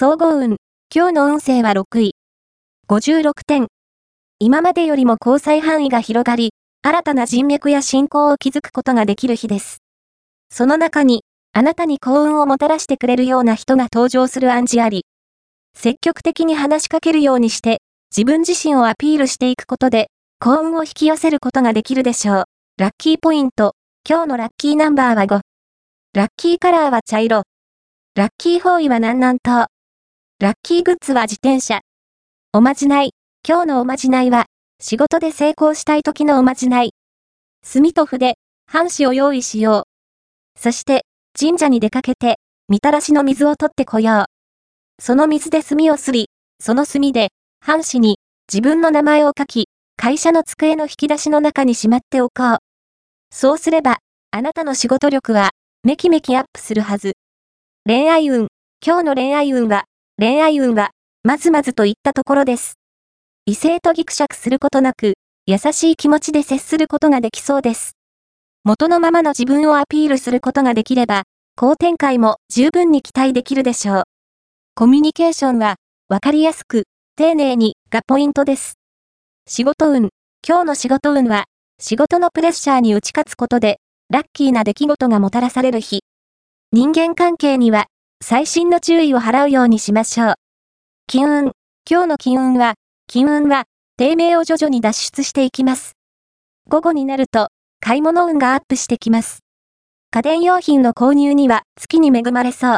総合運。今日の運勢は6位。56点。今までよりも交際範囲が広がり、新たな人脈や信仰を築くことができる日です。その中に、あなたに幸運をもたらしてくれるような人が登場する暗示あり、積極的に話しかけるようにして、自分自身をアピールしていくことで、幸運を引き寄せることができるでしょう。ラッキーポイント。今日のラッキーナンバーは5。ラッキーカラーは茶色。ラッキー方位は南南東。ラッキーグッズは自転車。おまじない。今日のおまじないは、仕事で成功したい時のおまじない。墨と筆、半紙を用意しよう。そして、神社に出かけて、みたらしの水を取ってこよう。その水で墨をすり、その墨で、半紙に、自分の名前を書き、会社の机の引き出しの中にしまっておこう。そうすれば、あなたの仕事力は、めきめきアップするはず。恋愛運。今日の恋愛運は、恋愛運は、まずまずといったところです。異性とギクシャクすることなく、優しい気持ちで接することができそうです。元のままの自分をアピールすることができれば、好展開も十分に期待できるでしょう。コミュニケーションは、わかりやすく、丁寧に、がポイントです。仕事運。今日の仕事運は、仕事のプレッシャーに打ち勝つことで、ラッキーな出来事がもたらされる日。人間関係には、最新の注意を払うようにしましょう。金運。今日の金運は、金運は、低迷を徐々に脱出していきます。午後になると、買い物運がアップしてきます。家電用品の購入には月に恵まれそう。